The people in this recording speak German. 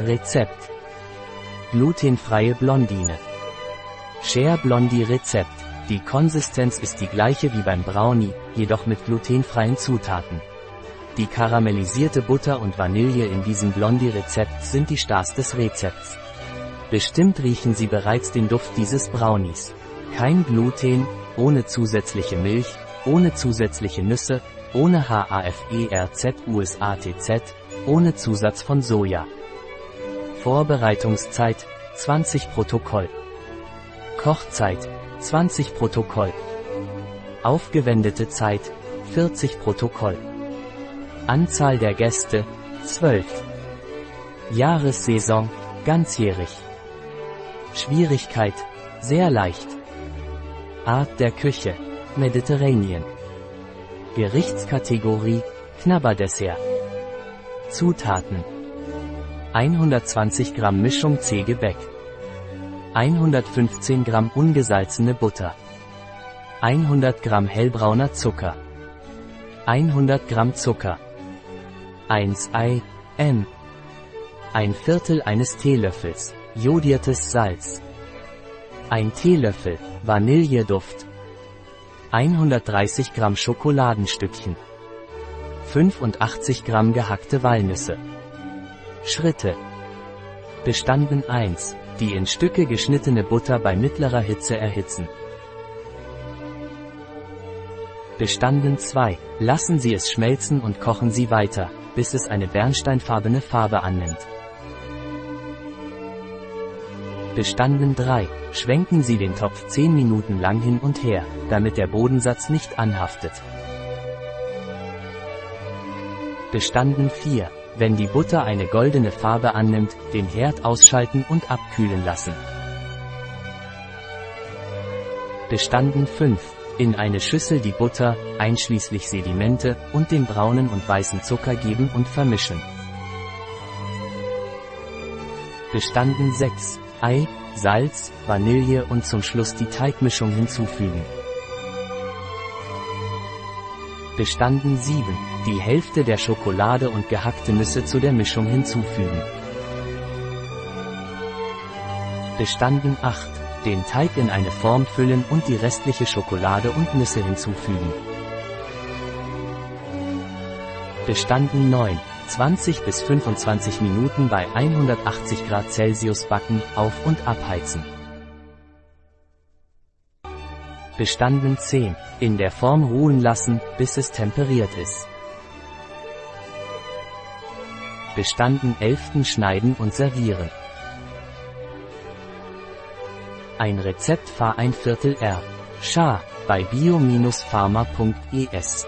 Rezept. Glutenfreie Blondine. Share Blondie Rezept. Die Konsistenz ist die gleiche wie beim Brownie, jedoch mit glutenfreien Zutaten. Die karamellisierte Butter und Vanille in diesem Blondie-Rezept sind die Stars des Rezepts. Bestimmt riechen Sie bereits den Duft dieses Brownies. Kein Gluten, ohne zusätzliche Milch, ohne zusätzliche Nüsse, ohne HAFERZ-USATZ, ohne Zusatz von Soja. Vorbereitungszeit 20 Protokoll. Kochzeit 20 Protokoll. Aufgewendete Zeit 40 Protokoll. Anzahl der Gäste 12. Jahressaison ganzjährig. Schwierigkeit sehr leicht. Art der Küche Mediterranean. Gerichtskategorie Knabberdessert. Zutaten 120 Gramm Mischung C-Gebäck 115 Gramm ungesalzene Butter 100 Gramm hellbrauner Zucker 100 Gramm Zucker 1 Ei, M. Ein Viertel eines Teelöffels, jodiertes Salz. Ein Teelöffel, Vanilleduft. 130 Gramm Schokoladenstückchen. 85 Gramm gehackte Walnüsse. Schritte. Bestanden 1. Die in Stücke geschnittene Butter bei mittlerer Hitze erhitzen. Bestanden 2. Lassen Sie es schmelzen und kochen Sie weiter, bis es eine bernsteinfarbene Farbe annimmt. Bestanden 3. Schwenken Sie den Topf 10 Minuten lang hin und her, damit der Bodensatz nicht anhaftet. Bestanden 4. Wenn die Butter eine goldene Farbe annimmt, den Herd ausschalten und abkühlen lassen. Bestanden 5. In eine Schüssel die Butter, einschließlich Sedimente, und den braunen und weißen Zucker geben und vermischen. Bestanden 6. Ei, Salz, Vanille und zum Schluss die Teigmischung hinzufügen. Bestanden 7. Die Hälfte der Schokolade und gehackte Nüsse zu der Mischung hinzufügen. Bestanden 8 den Teig in eine Form füllen und die restliche Schokolade und Nüsse hinzufügen. Bestanden 9. 20 bis 25 Minuten bei 180 Grad Celsius backen, auf- und abheizen. Bestanden 10. In der Form ruhen lassen, bis es temperiert ist. Bestanden 11. Schneiden und servieren. Ein Rezept Fahr ein Viertel R. Schar, bei bio-pharma.es